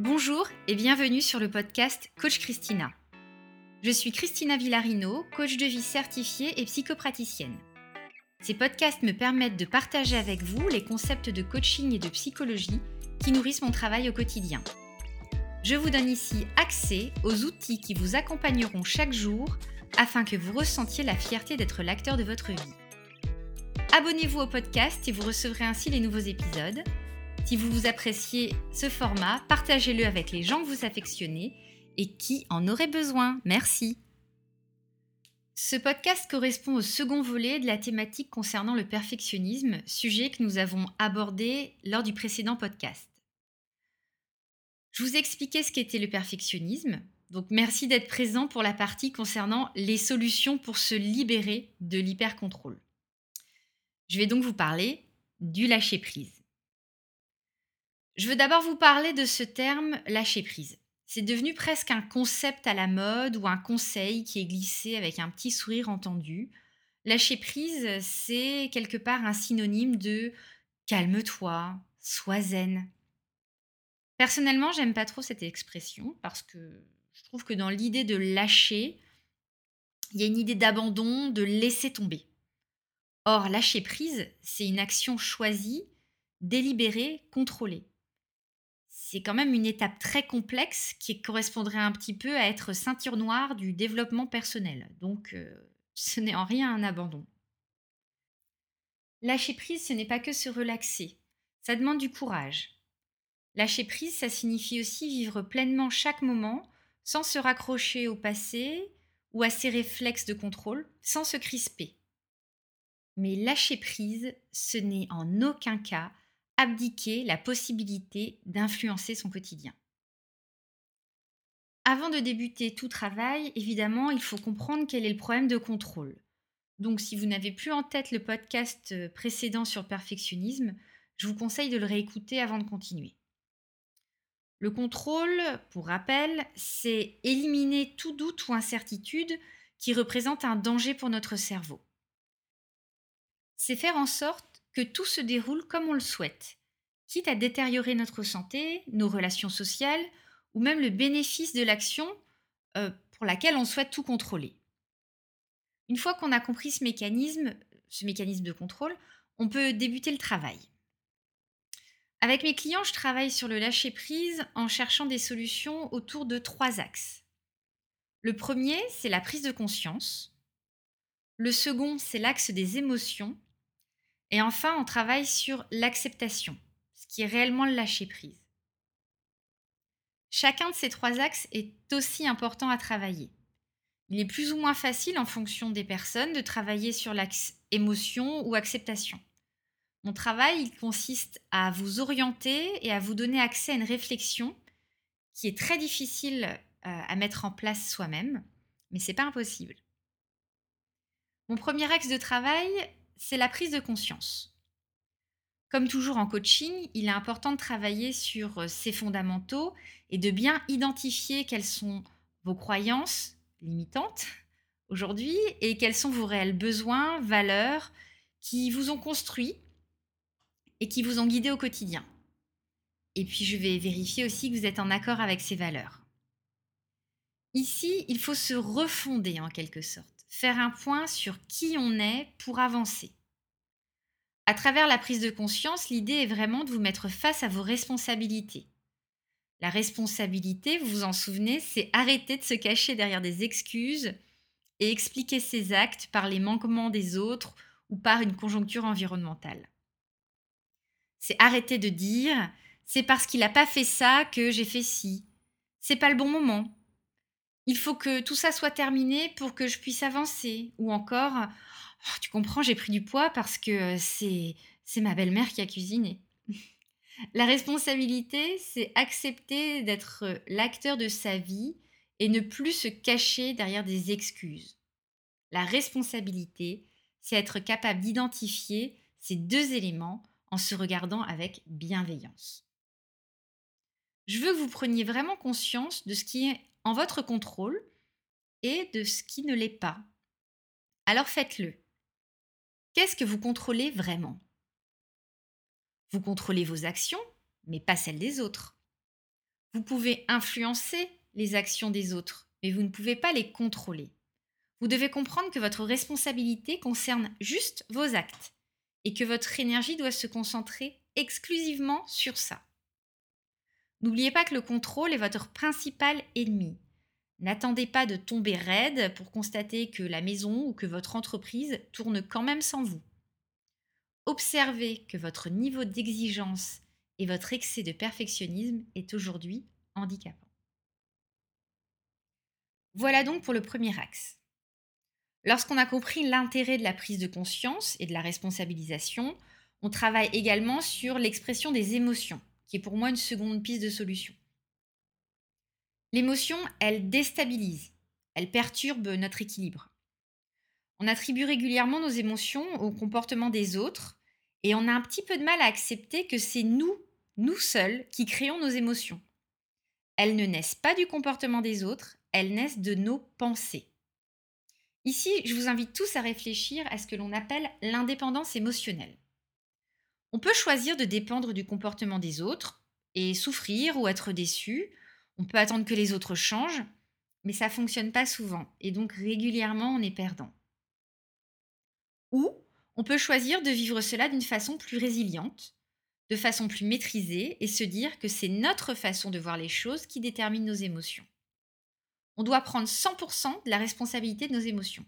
Bonjour et bienvenue sur le podcast Coach Christina. Je suis Christina Villarino, coach de vie certifiée et psychopraticienne. Ces podcasts me permettent de partager avec vous les concepts de coaching et de psychologie qui nourrissent mon travail au quotidien. Je vous donne ici accès aux outils qui vous accompagneront chaque jour afin que vous ressentiez la fierté d'être l'acteur de votre vie. Abonnez-vous au podcast et vous recevrez ainsi les nouveaux épisodes. Si vous appréciez ce format, partagez-le avec les gens que vous affectionnez et qui en auraient besoin. Merci. Ce podcast correspond au second volet de la thématique concernant le perfectionnisme, sujet que nous avons abordé lors du précédent podcast. Je vous expliquais ce qu'était le perfectionnisme, donc merci d'être présent pour la partie concernant les solutions pour se libérer de l'hypercontrôle. Je vais donc vous parler du lâcher-prise. Je veux d'abord vous parler de ce terme lâcher-prise. C'est devenu presque un concept à la mode ou un conseil qui est glissé avec un petit sourire entendu. Lâcher-prise, c'est quelque part un synonyme de calme-toi, sois zen. Personnellement, j'aime pas trop cette expression parce que je trouve que dans l'idée de lâcher, il y a une idée d'abandon, de laisser tomber. Or, lâcher prise, c'est une action choisie, délibérée, contrôlée. C'est quand même une étape très complexe qui correspondrait un petit peu à être ceinture noire du développement personnel. Donc, euh, ce n'est en rien un abandon. Lâcher prise, ce n'est pas que se relaxer. Ça demande du courage. Lâcher prise, ça signifie aussi vivre pleinement chaque moment sans se raccrocher au passé ou à ses réflexes de contrôle, sans se crisper. Mais lâcher prise, ce n'est en aucun cas abdiquer la possibilité d'influencer son quotidien. Avant de débuter tout travail, évidemment, il faut comprendre quel est le problème de contrôle. Donc si vous n'avez plus en tête le podcast précédent sur perfectionnisme, je vous conseille de le réécouter avant de continuer. Le contrôle, pour rappel, c'est éliminer tout doute ou incertitude qui représente un danger pour notre cerveau c'est faire en sorte que tout se déroule comme on le souhaite, quitte à détériorer notre santé, nos relations sociales ou même le bénéfice de l'action euh, pour laquelle on souhaite tout contrôler. Une fois qu'on a compris ce mécanisme, ce mécanisme de contrôle, on peut débuter le travail. Avec mes clients, je travaille sur le lâcher-prise en cherchant des solutions autour de trois axes. Le premier, c'est la prise de conscience. Le second, c'est l'axe des émotions. Et enfin, on travaille sur l'acceptation, ce qui est réellement le lâcher-prise. Chacun de ces trois axes est aussi important à travailler. Il est plus ou moins facile en fonction des personnes de travailler sur l'axe émotion ou acceptation. Mon travail il consiste à vous orienter et à vous donner accès à une réflexion qui est très difficile euh, à mettre en place soi-même, mais c'est pas impossible. Mon premier axe de travail, c'est la prise de conscience. Comme toujours en coaching, il est important de travailler sur euh, ces fondamentaux et de bien identifier quelles sont vos croyances limitantes aujourd'hui et quels sont vos réels besoins, valeurs qui vous ont construit et qui vous ont guidé au quotidien. Et puis je vais vérifier aussi que vous êtes en accord avec ces valeurs. Ici, il faut se refonder en quelque sorte faire un point sur qui on est pour avancer. À travers la prise de conscience, l'idée est vraiment de vous mettre face à vos responsabilités. La responsabilité, vous vous en souvenez, c'est arrêter de se cacher derrière des excuses et expliquer ses actes par les manquements des autres ou par une conjoncture environnementale. C'est arrêter de dire c'est parce qu'il n'a pas fait ça que j'ai fait ci. C'est pas le bon moment il faut que tout ça soit terminé pour que je puisse avancer. Ou encore, oh, tu comprends, j'ai pris du poids parce que c'est, c'est ma belle-mère qui a cuisiné. La responsabilité, c'est accepter d'être l'acteur de sa vie et ne plus se cacher derrière des excuses. La responsabilité, c'est être capable d'identifier ces deux éléments en se regardant avec bienveillance. Je veux que vous preniez vraiment conscience de ce qui est en votre contrôle et de ce qui ne l'est pas. Alors faites-le. Qu'est-ce que vous contrôlez vraiment? Vous contrôlez vos actions, mais pas celles des autres. Vous pouvez influencer les actions des autres, mais vous ne pouvez pas les contrôler. Vous devez comprendre que votre responsabilité concerne juste vos actes et que votre énergie doit se concentrer exclusivement sur ça. N'oubliez pas que le contrôle est votre principal ennemi. N'attendez pas de tomber raide pour constater que la maison ou que votre entreprise tourne quand même sans vous. Observez que votre niveau d'exigence et votre excès de perfectionnisme est aujourd'hui handicapant. Voilà donc pour le premier axe. Lorsqu'on a compris l'intérêt de la prise de conscience et de la responsabilisation, on travaille également sur l'expression des émotions, qui est pour moi une seconde piste de solution. L'émotion, elle déstabilise, elle perturbe notre équilibre. On attribue régulièrement nos émotions au comportement des autres et on a un petit peu de mal à accepter que c'est nous, nous seuls, qui créons nos émotions. Elles ne naissent pas du comportement des autres, elles naissent de nos pensées. Ici, je vous invite tous à réfléchir à ce que l'on appelle l'indépendance émotionnelle. On peut choisir de dépendre du comportement des autres et souffrir ou être déçu. On peut attendre que les autres changent, mais ça fonctionne pas souvent et donc régulièrement on est perdant. Ou on peut choisir de vivre cela d'une façon plus résiliente, de façon plus maîtrisée et se dire que c'est notre façon de voir les choses qui détermine nos émotions. On doit prendre 100% de la responsabilité de nos émotions.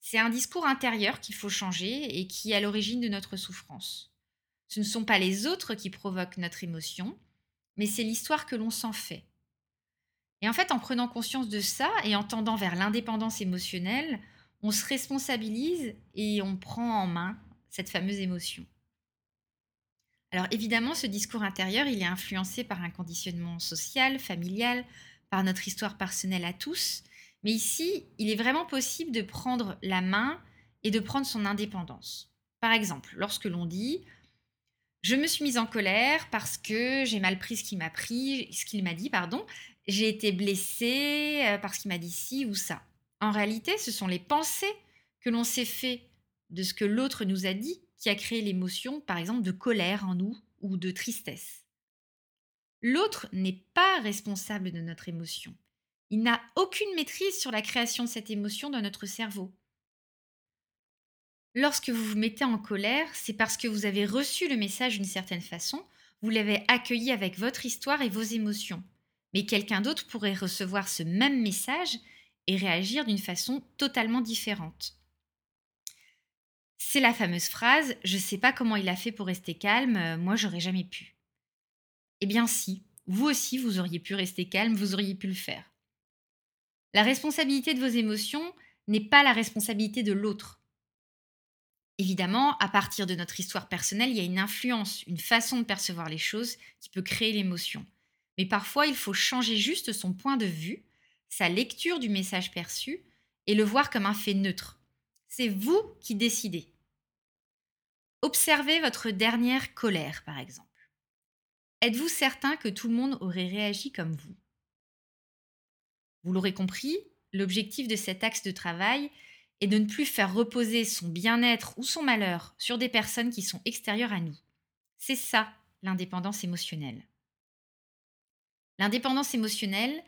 C'est un discours intérieur qu'il faut changer et qui est à l'origine de notre souffrance. Ce ne sont pas les autres qui provoquent notre émotion, mais c'est l'histoire que l'on s'en fait. Et en fait, en prenant conscience de ça et en tendant vers l'indépendance émotionnelle, on se responsabilise et on prend en main cette fameuse émotion. Alors évidemment, ce discours intérieur, il est influencé par un conditionnement social, familial, par notre histoire personnelle à tous. Mais ici, il est vraiment possible de prendre la main et de prendre son indépendance. Par exemple, lorsque l'on dit je me suis mise en colère parce que j'ai mal pris ce qu'il m'a dit, pardon. J'ai été blessée euh, parce qu'il m'a dit ci ou ça. En réalité, ce sont les pensées que l'on s'est fait de ce que l'autre nous a dit qui a créé l'émotion, par exemple, de colère en nous ou de tristesse. L'autre n'est pas responsable de notre émotion. Il n'a aucune maîtrise sur la création de cette émotion dans notre cerveau. Lorsque vous vous mettez en colère, c'est parce que vous avez reçu le message d'une certaine façon, vous l'avez accueilli avec votre histoire et vos émotions. Mais quelqu'un d'autre pourrait recevoir ce même message et réagir d'une façon totalement différente. C'est la fameuse phrase ⁇ Je ne sais pas comment il a fait pour rester calme, moi j'aurais jamais pu ⁇ Eh bien si, vous aussi vous auriez pu rester calme, vous auriez pu le faire. La responsabilité de vos émotions n'est pas la responsabilité de l'autre. Évidemment, à partir de notre histoire personnelle, il y a une influence, une façon de percevoir les choses qui peut créer l'émotion. Mais parfois, il faut changer juste son point de vue, sa lecture du message perçu, et le voir comme un fait neutre. C'est vous qui décidez. Observez votre dernière colère, par exemple. Êtes-vous certain que tout le monde aurait réagi comme vous? Vous l'aurez compris, l'objectif de cet axe de travail et de ne plus faire reposer son bien-être ou son malheur sur des personnes qui sont extérieures à nous. C'est ça l'indépendance émotionnelle. L'indépendance émotionnelle,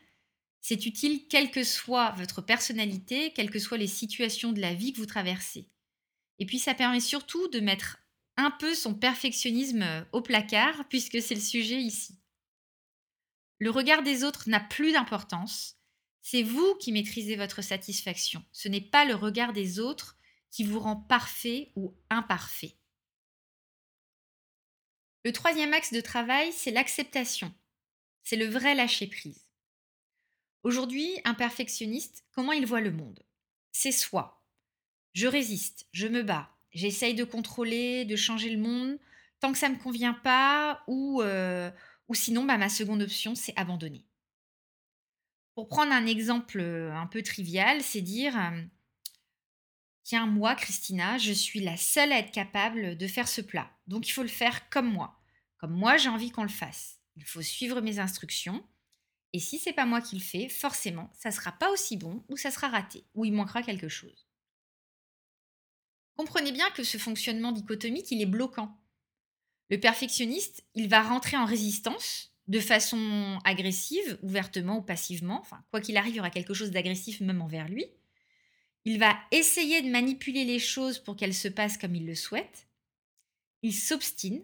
c'est utile quelle que soit votre personnalité, quelles que soient les situations de la vie que vous traversez. Et puis ça permet surtout de mettre un peu son perfectionnisme au placard, puisque c'est le sujet ici. Le regard des autres n'a plus d'importance, c'est vous qui maîtrisez votre satisfaction. Ce n'est pas le regard des autres qui vous rend parfait ou imparfait. Le troisième axe de travail, c'est l'acceptation. C'est le vrai lâcher-prise. Aujourd'hui, un perfectionniste, comment il voit le monde? C'est soit je résiste, je me bats, j'essaye de contrôler, de changer le monde, tant que ça ne me convient pas, ou, euh, sinon, bah, ma seconde option, c'est abandonner. Pour prendre un exemple un peu trivial, c'est dire Tiens, moi, Christina, je suis la seule à être capable de faire ce plat. Donc il faut le faire comme moi. Comme moi, j'ai envie qu'on le fasse. Il faut suivre mes instructions. Et si c'est pas moi qui le fais, forcément, ça sera pas aussi bon ou ça sera raté ou il manquera quelque chose. Comprenez bien que ce fonctionnement dichotomique, il est bloquant. Le perfectionniste, il va rentrer en résistance de façon agressive, ouvertement ou passivement. Enfin, quoi qu'il arrive, il y aura quelque chose d'agressif même envers lui. Il va essayer de manipuler les choses pour qu'elles se passent comme il le souhaite. Il s'obstine,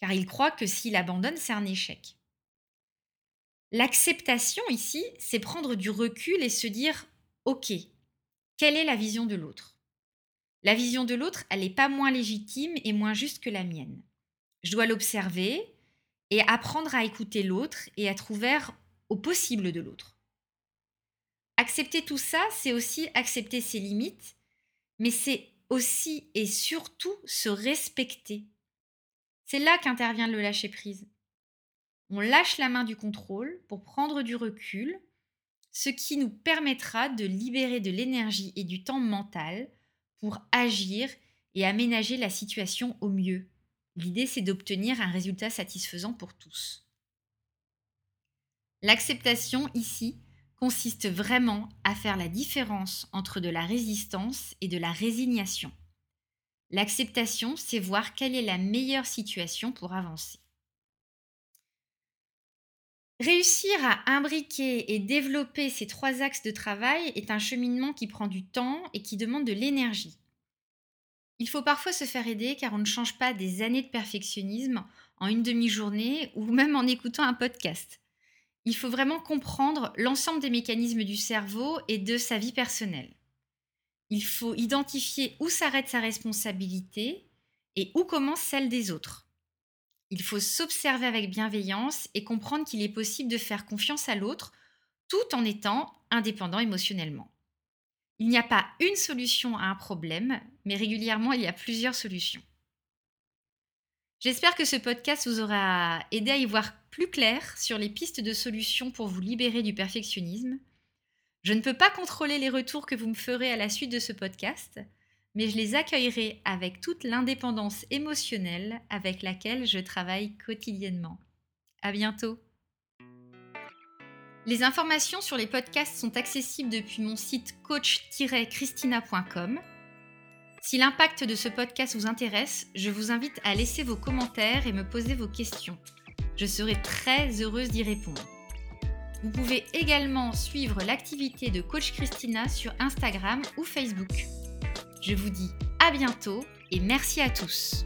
car il croit que s'il abandonne, c'est un échec. L'acceptation ici, c'est prendre du recul et se dire, OK, quelle est la vision de l'autre? La vision de l'autre, elle n'est pas moins légitime et moins juste que la mienne. Je dois l'observer et apprendre à écouter l'autre et être ouvert au possible de l'autre. Accepter tout ça, c'est aussi accepter ses limites, mais c'est aussi et surtout se respecter. C'est là qu'intervient le lâcher-prise. On lâche la main du contrôle pour prendre du recul, ce qui nous permettra de libérer de l'énergie et du temps mental pour agir et aménager la situation au mieux. L'idée, c'est d'obtenir un résultat satisfaisant pour tous. L'acceptation ici consiste vraiment à faire la différence entre de la résistance et de la résignation. L'acceptation, c'est voir quelle est la meilleure situation pour avancer. Réussir à imbriquer et développer ces trois axes de travail est un cheminement qui prend du temps et qui demande de l'énergie. Il faut parfois se faire aider car on ne change pas des années de perfectionnisme en une demi-journée ou même en écoutant un podcast. Il faut vraiment comprendre l'ensemble des mécanismes du cerveau et de sa vie personnelle. Il faut identifier où s'arrête sa responsabilité et où commence celle des autres. Il faut s'observer avec bienveillance et comprendre qu'il est possible de faire confiance à l'autre tout en étant indépendant émotionnellement. Il n'y a pas une solution à un problème, mais régulièrement, il y a plusieurs solutions. J'espère que ce podcast vous aura aidé à y voir plus clair sur les pistes de solutions pour vous libérer du perfectionnisme. Je ne peux pas contrôler les retours que vous me ferez à la suite de ce podcast, mais je les accueillerai avec toute l'indépendance émotionnelle avec laquelle je travaille quotidiennement. À bientôt! Les informations sur les podcasts sont accessibles depuis mon site coach-christina.com. Si l'impact de ce podcast vous intéresse, je vous invite à laisser vos commentaires et me poser vos questions. Je serai très heureuse d'y répondre. Vous pouvez également suivre l'activité de Coach Christina sur Instagram ou Facebook. Je vous dis à bientôt et merci à tous.